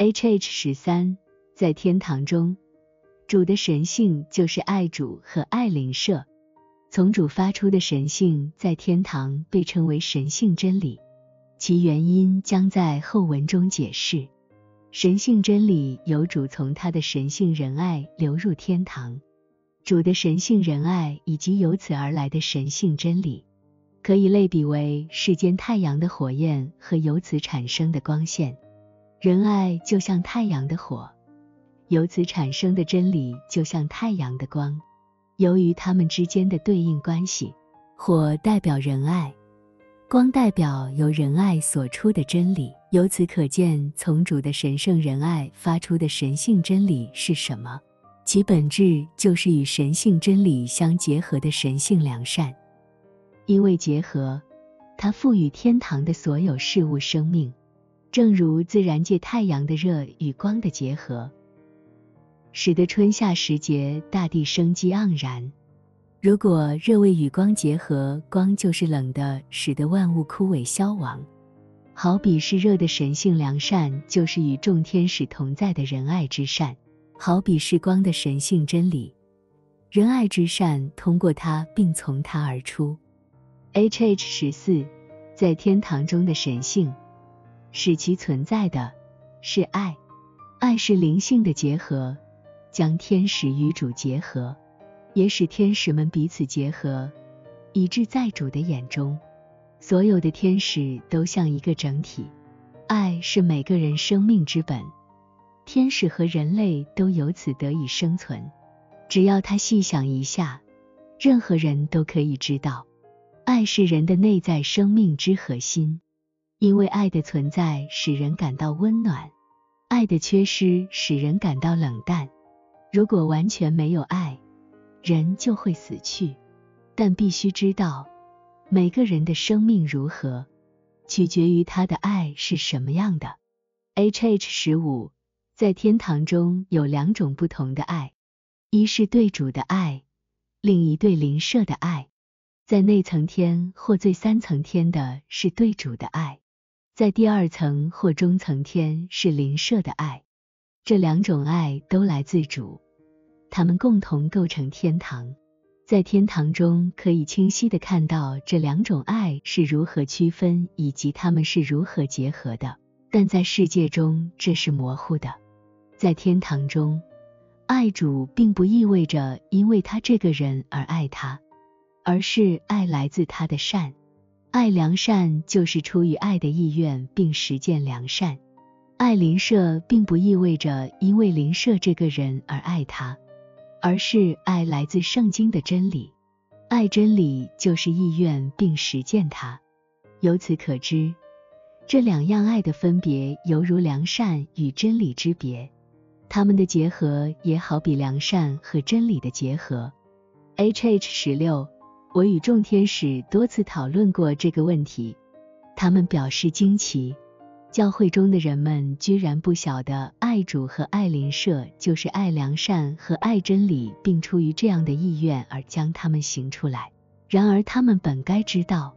H H 十三，在天堂中，主的神性就是爱主和爱灵舍。从主发出的神性在天堂被称为神性真理，其原因将在后文中解释。神性真理由主从他的神性仁爱流入天堂，主的神性仁爱以及由此而来的神性真理，可以类比为世间太阳的火焰和由此产生的光线。仁爱就像太阳的火，由此产生的真理就像太阳的光。由于它们之间的对应关系，火代表仁爱，光代表由仁爱所出的真理。由此可见，从主的神圣仁爱发出的神性真理是什么？其本质就是与神性真理相结合的神性良善。因为结合，它赋予天堂的所有事物生命，正如自然界太阳的热与光的结合。使得春夏时节大地生机盎然。如果热为与光结合，光就是冷的，使得万物枯萎消亡。好比是热的神性良善，就是与众天使同在的仁爱之善；好比是光的神性真理，仁爱之善通过它并从它而出。H H 十四，在天堂中的神性，使其存在的是爱，爱是灵性的结合。将天使与主结合，也使天使们彼此结合，以致在主的眼中，所有的天使都像一个整体。爱是每个人生命之本，天使和人类都由此得以生存。只要他细想一下，任何人都可以知道，爱是人的内在生命之核心。因为爱的存在使人感到温暖，爱的缺失使人感到冷淡。如果完全没有爱，人就会死去。但必须知道，每个人的生命如何，取决于他的爱是什么样的。H H 十五，在天堂中有两种不同的爱，一是对主的爱，另一对邻舍的爱。在内层天或最三层天的是对主的爱，在第二层或中层天是邻舍的爱。这两种爱都来自主，他们共同构成天堂。在天堂中，可以清晰的看到这两种爱是如何区分，以及他们是如何结合的。但在世界中，这是模糊的。在天堂中，爱主并不意味着因为他这个人而爱他，而是爱来自他的善。爱良善就是出于爱的意愿，并实践良善。爱邻舍并不意味着因为邻舍这个人而爱他，而是爱来自圣经的真理。爱真理就是意愿并实践它。由此可知，这两样爱的分别犹如良善与真理之别，它们的结合也好比良善和真理的结合。H H 十六，我与众天使多次讨论过这个问题，他们表示惊奇。教会中的人们居然不晓得，爱主和爱邻舍就是爱良善和爱真理，并出于这样的意愿而将他们行出来。然而，他们本该知道，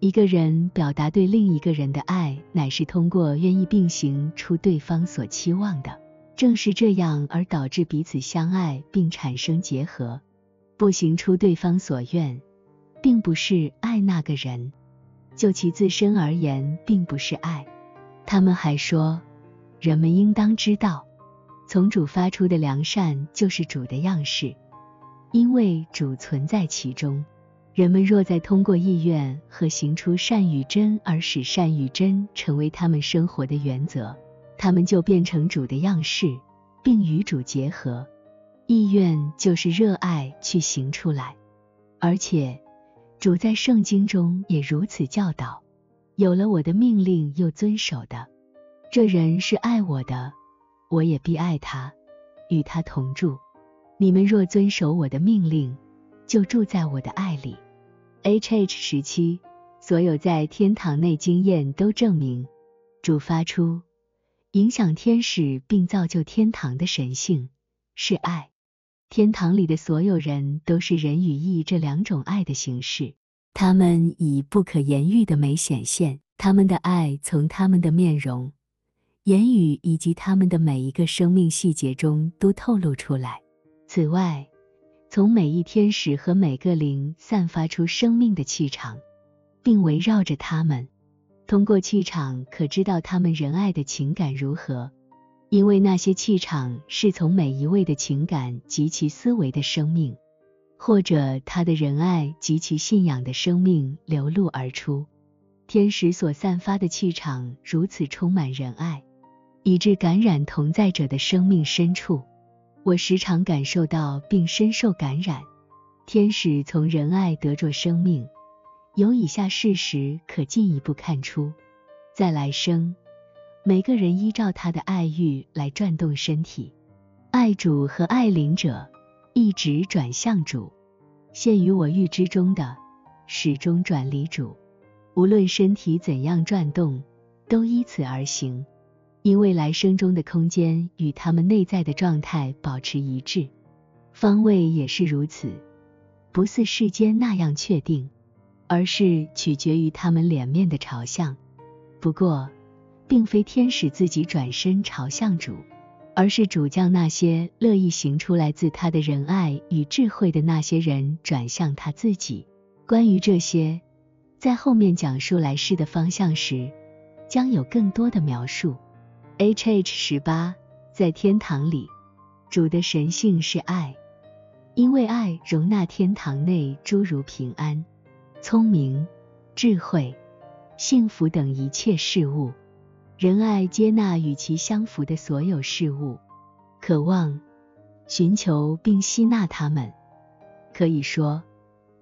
一个人表达对另一个人的爱，乃是通过愿意并行出对方所期望的。正是这样而导致彼此相爱并产生结合。不行出对方所愿，并不是爱那个人，就其自身而言，并不是爱。他们还说，人们应当知道，从主发出的良善就是主的样式，因为主存在其中。人们若在通过意愿和行出善与真而使善与真成为他们生活的原则，他们就变成主的样式，并与主结合。意愿就是热爱去行出来，而且主在圣经中也如此教导。有了我的命令又遵守的，这人是爱我的，我也必爱他，与他同住。你们若遵守我的命令，就住在我的爱里。H H 时期，所有在天堂内经验都证明，主发出影响天使并造就天堂的神性是爱。天堂里的所有人都是人与义这两种爱的形式。他们以不可言喻的美显现，他们的爱从他们的面容、言语以及他们的每一个生命细节中都透露出来。此外，从每一天使和每个灵散发出生命的气场，并围绕着他们。通过气场可知道他们仁爱的情感如何，因为那些气场是从每一位的情感及其思维的生命，或者他的仁爱及其信仰的生命流露而出。天使所散发的气场如此充满仁爱，以致感染同在者的生命深处。我时常感受到并深受感染。天使从仁爱得着生命，有以下事实可进一步看出：在来生，每个人依照他的爱欲来转动身体，爱主和爱灵者一直转向主。陷于我欲之中的，始终转离主。无论身体怎样转动，都依此而行。因为来生中的空间与他们内在的状态保持一致，方位也是如此，不似世间那样确定，而是取决于他们脸面的朝向。不过，并非天使自己转身朝向主，而是主将那些乐意行出来自他的仁爱与智慧的那些人转向他自己。关于这些，在后面讲述来世的方向时，将有更多的描述。H H 十八，在天堂里，主的神性是爱，因为爱容纳天堂内诸如平安、聪明、智慧、幸福等一切事物，仁爱接纳与其相符的所有事物，渴望、寻求并吸纳它们，可以说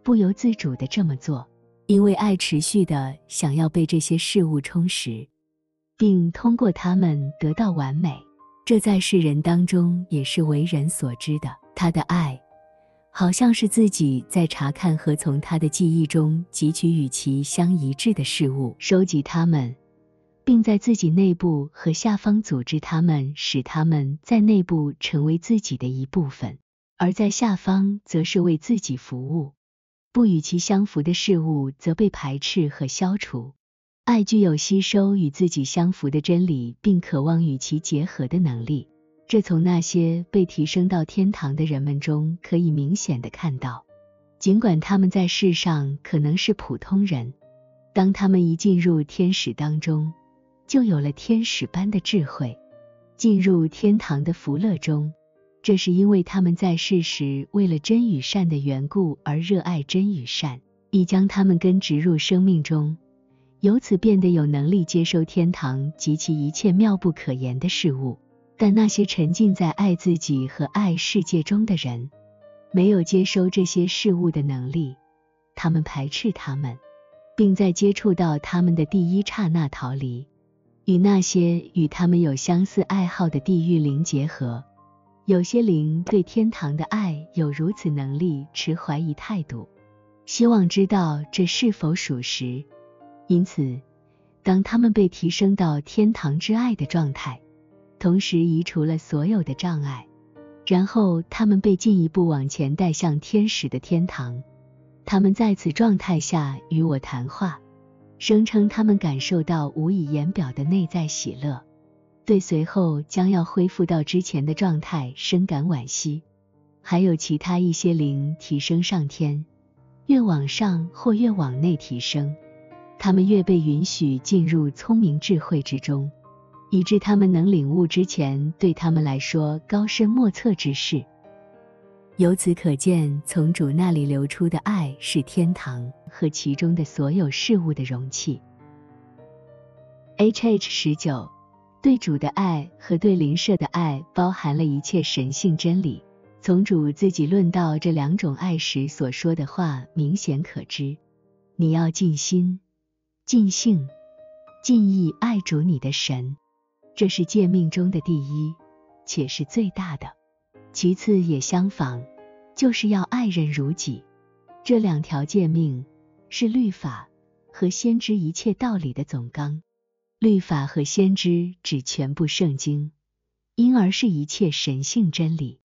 不由自主的这么做，因为爱持续的想要被这些事物充实。并通过他们得到完美，这在世人当中也是为人所知的。他的爱，好像是自己在查看和从他的记忆中汲取与其相一致的事物，收集它们，并在自己内部和下方组织它们，使他们在内部成为自己的一部分，而在下方则是为自己服务。不与其相符的事物则被排斥和消除。爱具有吸收与自己相符的真理，并渴望与其结合的能力。这从那些被提升到天堂的人们中可以明显的看到。尽管他们在世上可能是普通人，当他们一进入天使当中，就有了天使般的智慧。进入天堂的福乐中，这是因为他们在世时为了真与善的缘故而热爱真与善，已将他们根植入生命中。由此变得有能力接收天堂及其一切妙不可言的事物，但那些沉浸在爱自己和爱世界中的人，没有接收这些事物的能力，他们排斥他们，并在接触到他们的第一刹那逃离，与那些与他们有相似爱好的地狱灵结合。有些灵对天堂的爱有如此能力持怀疑态度，希望知道这是否属实。因此，当他们被提升到天堂之爱的状态，同时移除了所有的障碍，然后他们被进一步往前带向天使的天堂。他们在此状态下与我谈话，声称他们感受到无以言表的内在喜乐，对随后将要恢复到之前的状态深感惋惜。还有其他一些灵提升上天，越往上或越往内提升。他们越被允许进入聪明智慧之中，以致他们能领悟之前对他们来说高深莫测之事。由此可见，从主那里流出的爱是天堂和其中的所有事物的容器。H H 十九对主的爱和对邻舍的爱包含了一切神性真理。从主自己论到这两种爱时所说的话，明显可知：你要尽心。尽性、尽意爱主你的神，这是诫命中的第一，且是最大的。其次也相仿，就是要爱人如己。这两条诫命是律法和先知一切道理的总纲。律法和先知指全部圣经，因而是一切神性真理。